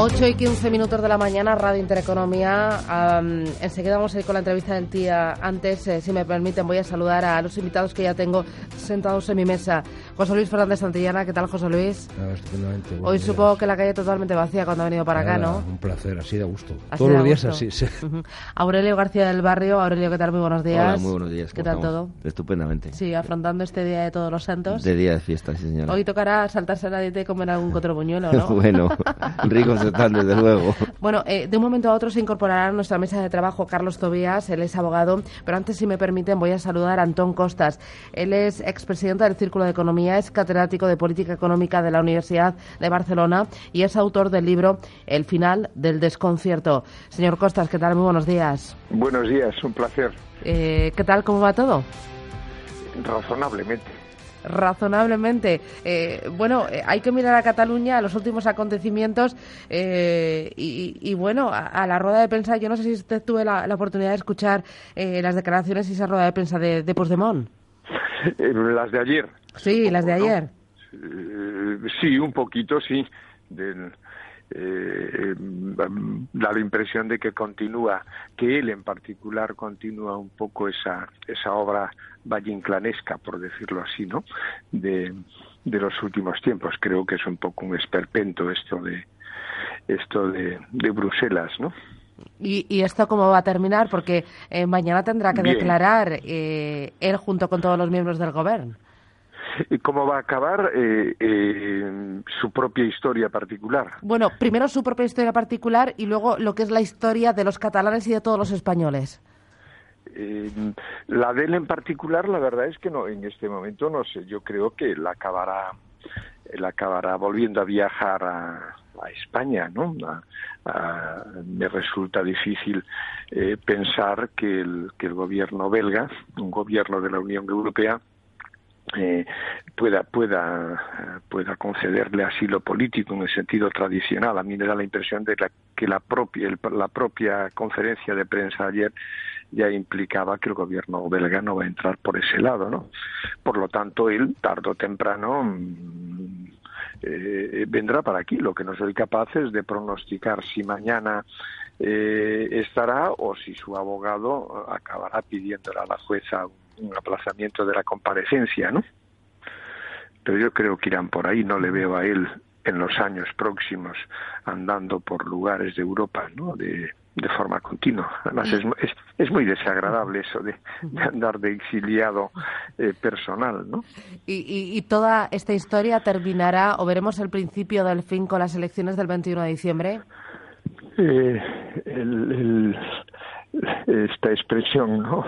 8 y 15 minutos de la mañana, Radio Intereconomía. enseguida vamos a ir con la entrevista del día. Antes, eh, si me permiten, voy a saludar a los invitados que ya tengo sentados en mi mesa. José Luis Fernández Santillana, ¿qué tal, José Luis? estupendamente. Hoy supongo que la calle totalmente vacía cuando ha venido para acá, ¿no? Un placer, así de gusto. Todos los días así. Sí. Aurelio García del Barrio. Aurelio, ¿qué tal? Muy buenos días. Hola, muy buenos días. ¿Qué tal todo? Estupendamente. Sí, afrontando este Día de Todos los Santos. De Día de Fiesta, sí, señora. Hoy tocará saltarse la dieta y comer algún cotrobuñuelo, ¿no? bueno, ricos están, desde luego. Bueno, eh, de un momento a otro se incorporará a nuestra mesa de trabajo Carlos Tobías, él es abogado, pero antes, si me permiten, voy a saludar a Antón Costas. Él es expresidente del Círculo de Economía, es catedrático de Política Económica de la Universidad de Barcelona y es autor del libro El final del desconcierto. Señor Costas, ¿qué tal? Muy buenos días. Buenos días, un placer. Eh, ¿Qué tal? ¿Cómo va todo? Razonablemente razonablemente. Eh, bueno, eh, hay que mirar a Cataluña, a los últimos acontecimientos eh, y, bueno, a, la rueda de prensa. Yo no sé si usted tuve la, oportunidad de escuchar las declaraciones y esa rueda de prensa de, de Puigdemont. las de ayer. Sí, las de ayer. sí, un poquito, sí. Del, eh, da la impresión de que continúa, que él en particular continúa un poco esa, esa obra vallinclanesca, por decirlo así, ¿no? De, de los últimos tiempos. Creo que es un poco un esperpento esto de esto de, de Bruselas, ¿no? ¿Y, ¿Y, esto cómo va a terminar? Porque eh, mañana tendrá que declarar eh, él junto con todos los miembros del gobierno cómo va a acabar eh, eh, su propia historia particular. Bueno, primero su propia historia particular y luego lo que es la historia de los catalanes y de todos los españoles. Eh, la de él en particular, la verdad es que no, en este momento no sé. Yo creo que la acabará, la acabará volviendo a viajar a, España, ¿no? me resulta difícil pensar que el, que el gobierno belga, un gobierno de la Unión Europea, eh, pueda pueda pueda concederle asilo político en el sentido tradicional. A mí me da la impresión de que la propia la propia conferencia de prensa ayer ya implicaba que el gobierno belga no va a entrar por ese lado, ¿no? Por lo tanto, él tarde o temprano mm, eh, vendrá para aquí. Lo que no soy capaz es de pronosticar si mañana eh, estará o si su abogado acabará pidiéndole a la jueza un aplazamiento de la comparecencia, ¿no? Pero yo creo que irán por ahí, no le veo a él en los años próximos andando por lugares de Europa, ¿no? De, de forma continua. Además, es, es, muy desagradable eso de, andar de exiliado eh, personal, ¿no? Y, y, toda esta historia terminará, o veremos el principio del fin con las elecciones del 21 de diciembre? Eh, el, esta expresión, ¿no?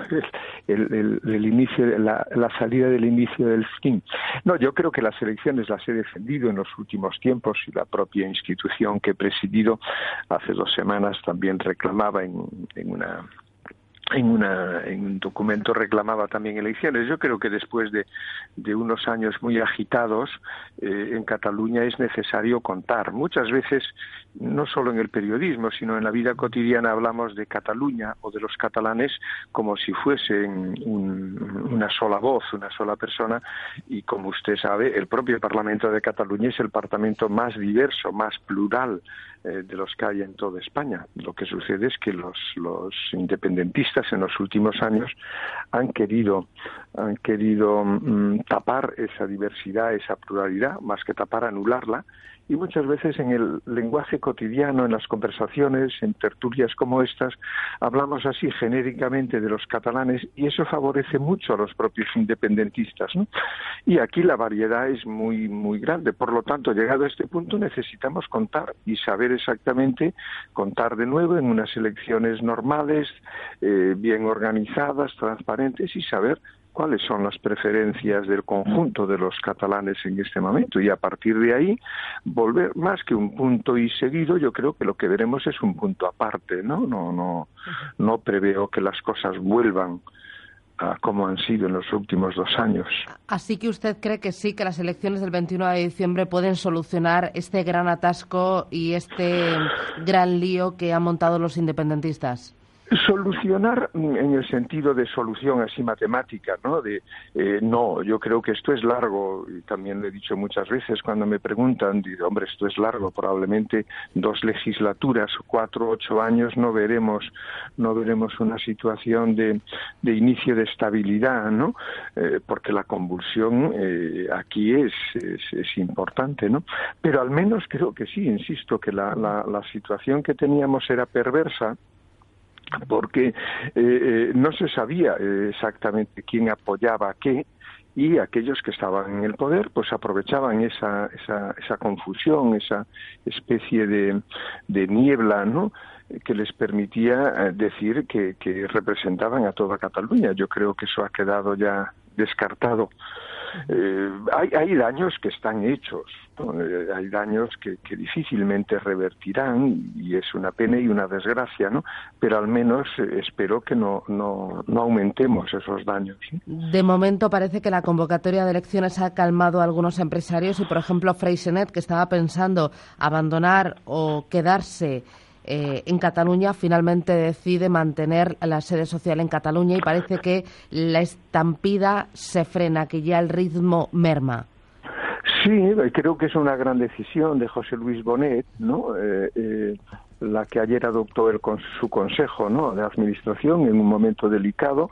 El, inicio, la, la, salida del inicio del fin. No, yo creo que las elecciones las he defendido en los últimos tiempos y la propia institución que he presidido hace dos semanas también reclamaba en una en, una, en un documento reclamaba también elecciones. Yo creo que después de, unos años muy agitados eh, en Cataluña es necesario contar. Muchas veces, no solo en el periodismo, sino en la vida cotidiana hablamos de Cataluña o de los catalanes como si fuesen una sola voz, una sola persona y como usted sabe, el propio Parlamento de Cataluña es el parlamento más diverso, más plural eh, de los que hay en toda España. Lo que sucede es que los, los independentistas en los últimos años han querido, han querido mm, tapar esa diversidad, esa pluralidad, más que tapar, anularla y muchas veces en el lenguaje cotidiano, en las conversaciones, en tertulias como estas, hablamos así genéricamente de los catalanes y eso favorece mucho a los propios independentistas. ¿no? Y aquí la variedad es muy, muy grande. Por lo tanto, llegado a este punto, necesitamos contar y saber exactamente, contar de nuevo en unas elecciones normales, eh, bien organizadas, transparentes y saber cuáles son las preferencias del conjunto de los catalanes en este momento. Y a partir de ahí volver más que un punto y seguido yo creo que lo que veremos es un punto aparte no no no no preveo que las cosas vuelvan a como han sido en los últimos dos años. Así que usted cree que sí, que las elecciones del 21 de diciembre pueden solucionar este gran atasco y este gran lío que han montado los independentistas. Solucionar en el sentido de solución así matemática, ¿no? De eh, no, yo creo que esto es largo y también lo he dicho muchas veces cuando me preguntan, digo, hombre, esto es largo, probablemente dos legislaturas, cuatro, ocho años no veremos, no veremos una situación de, de inicio de estabilidad, ¿no? Eh, porque la convulsión eh, aquí es, es, importante, ¿no? Pero al menos creo que sí, insisto, que la, la, la situación que teníamos era perversa porque eh, eh, no se sabía eh, exactamente quién apoyaba qué y aquellos que estaban en el poder pues aprovechaban esa, esa, esa confusión, esa especie de, de niebla, ¿no? que les permitía decir que, que representaban a toda Cataluña. Yo creo que eso ha quedado ya descartado. Eh, hay, hay, daños que están hechos, eh, hay daños que, que, difícilmente revertirán y es una pena y una desgracia, ¿no? Pero al menos eh, espero que no, no, no aumentemos esos daños. De momento parece que la convocatoria de elecciones ha calmado a algunos empresarios y, por ejemplo, Freysenet, que estaba pensando abandonar o quedarse eh, en Cataluña finalmente decide mantener la sede social en Cataluña y parece que la estampida se frena, que ya el ritmo merma. Sí, creo que es una gran decisión de José Luis Bonet, ¿no? Eh, eh, la que ayer adoptó el, su consejo ¿no? de administración en un momento delicado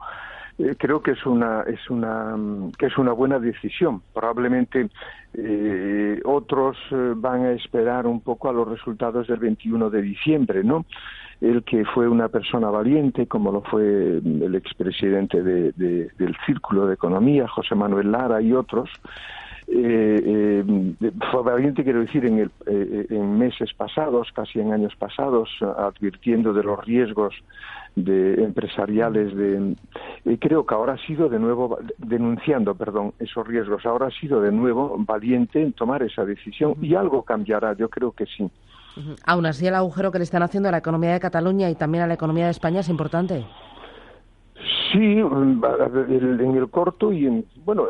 eh, creo que es una es una que es una buena decisión. Probablemente eh, otros eh, van a esperar un poco a los resultados del 21 de diciembre, ¿no? El que fue una persona valiente, como lo fue el expresidente de, del Círculo de Economía, José Manuel Lara y otros, eh, valiente, quiero decir, en, el, en meses pasados, casi en años pasados, advirtiendo de los riesgos de empresariales de creo que ahora ha sido de nuevo denunciando perdón esos riesgos ahora ha sido de nuevo valiente en tomar esa decisión y algo cambiará yo creo que sí. Aún así el agujero que le están haciendo a la economía de Cataluña y también a la economía de España es importante Sí, en el corto y en, bueno,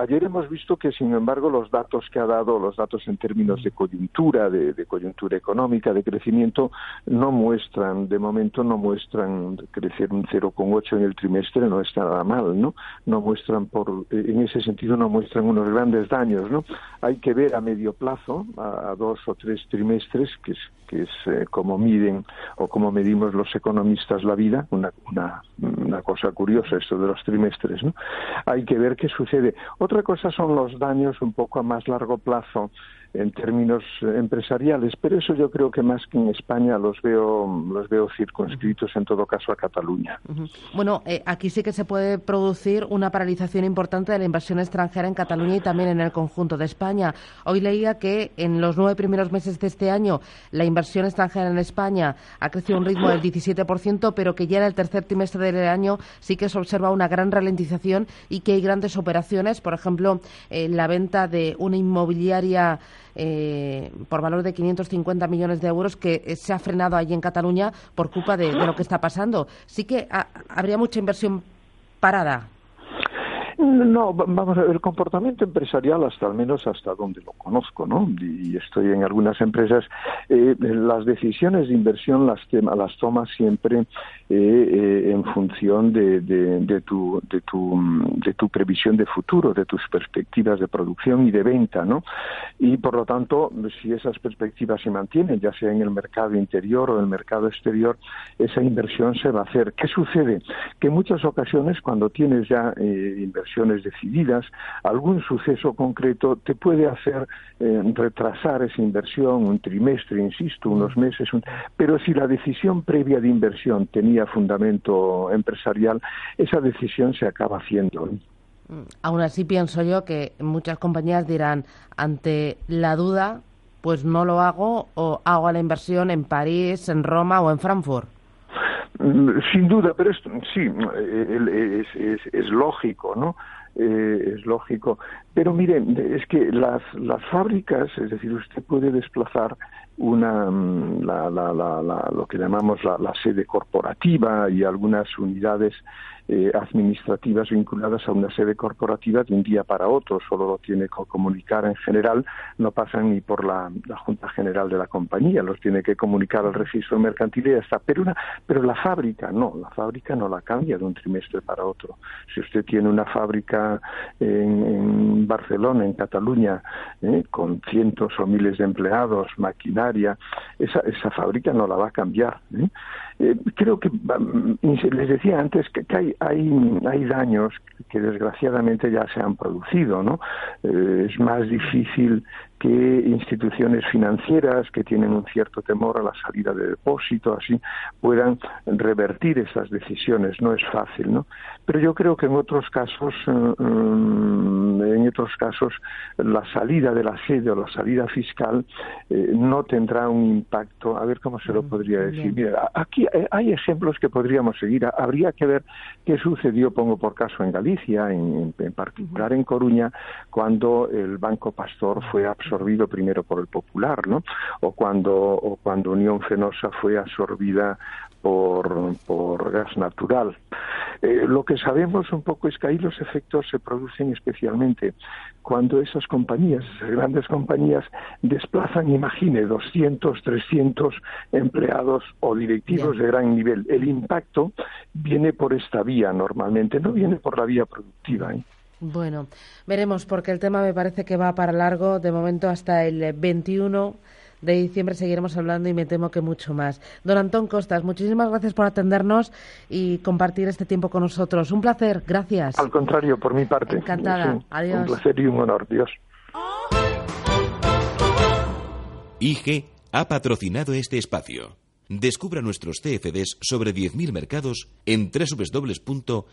ayer hemos visto que sin embargo los datos que ha dado, los datos en términos de coyuntura, de, coyuntura económica, de crecimiento, no muestran, de momento no muestran crecer un 0,8 en el trimestre, no está nada mal, ¿no? No muestran por, en ese sentido no muestran unos grandes daños, ¿no? Hay que ver a medio plazo, a, dos o tres trimestres, que es, que es eh, como miden o como medimos los economistas la vida, una, una, una cosa curiosa esto de los trimestres, ¿no? Hay que ver qué sucede. Otra cosa son los daños un poco a más largo plazo en términos empresariales, pero eso yo creo que más que en España los veo los veo circunscritos en todo caso a Cataluña. Bueno, eh, aquí sí que se puede producir una paralización importante de la inversión extranjera en Cataluña y también en el conjunto de España. Hoy leía que en los nueve primeros meses de este año la inversión extranjera en España ha crecido a un ritmo del 17%, pero que ya en el tercer trimestre del año sí que se observa una gran ralentización y que hay grandes operaciones, por ejemplo, la venta de una inmobiliaria eh, por valor de 550 millones de euros que eh, se ha frenado allí en Cataluña por culpa de, lo que está pasando. Sí que habría mucha inversión parada. No, vamos a ver, el comportamiento empresarial, hasta al menos hasta donde lo conozco, ¿no? Y estoy en algunas empresas, eh, las decisiones de inversión las, las tomas siempre eh, eh, en función de, tu, de, tu, de tu previsión de futuro, de tus perspectivas de producción y de venta, ¿no? Y por lo tanto, si esas perspectivas se mantienen, ya sea en el mercado interior o en el mercado exterior, esa inversión se va a hacer. ¿Qué sucede? Que en muchas ocasiones, cuando tienes ya inversión, decididas, algún suceso concreto te puede hacer eh, retrasar esa inversión un trimestre, insisto, unos meses, pero si la decisión previa de inversión tenía fundamento empresarial, esa decisión se acaba haciendo. Mm, aún así pienso yo que muchas compañías dirán, ante la duda, pues no lo hago o hago la inversión en París, en Roma o en Frankfurt. Sin duda, pero esto, sí, es, es, es lógico, ¿no? Eh, es lógico. Pero miren, es que las, las fábricas, es decir, usted puede desplazar una, mm, la, la, la, lo que llamamos la, sede corporativa y algunas unidades eh, administrativas vinculadas a una sede corporativa de un día para otro, solo lo tiene que comunicar en general, no pasan ni por la, Junta General de la compañía, los tiene que comunicar al registro mercantil y ya. Pero, una, pero la fábrica no, la fábrica no la cambia de un trimestre para otro. Si usted tiene una fábrica en, Barcelona, en Cataluña, eh, con cientos o miles de empleados, maquinaria, esa, esa fábrica no la va a cambiar. ¿eh? Eh, creo que mm, les decía antes que, hay, hay, hay, daños que desgraciadamente ya se han producido, ¿no? Eh, es más difícil que instituciones financieras que tienen un cierto temor a la salida de depósito, así, puedan revertir esas decisiones. No es fácil, ¿no? Pero yo creo que en otros casos, eh, mm, en otros casos, la salida de la sede o la salida fiscal eh, no tendrá un impacto. A ver cómo se lo mm, podría decir. Mira, aquí hay ejemplos que podríamos seguir. Habría que ver qué sucedió, pongo por caso, en Galicia, en, en particular en Coruña, cuando el Banco Pastor fue absorbido absorbido primero por el Popular, ¿no? O cuando, o cuando Unión Fenosa fue absorbida por, por gas natural. Eh, lo que sabemos un poco es que ahí los efectos se producen especialmente cuando esas compañías, esas grandes compañías, desplazan, imagine, 200, 300 empleados o directivos de gran nivel. El impacto viene por esta vía normalmente, no viene por la vía productiva. ¿eh? Bueno, veremos, porque el tema me parece que va para largo. De momento, hasta el 21 de diciembre seguiremos hablando y me temo que mucho más. Don Antón Costas, muchísimas gracias por atendernos y compartir este tiempo con nosotros. Un placer, gracias. Al contrario, por mi parte. Encantada. Adiós. Un placer y un honor. Dios. IG ha patrocinado este espacio. Descubra nuestros CFDs sobre 10.000 mercados en www.ig.com.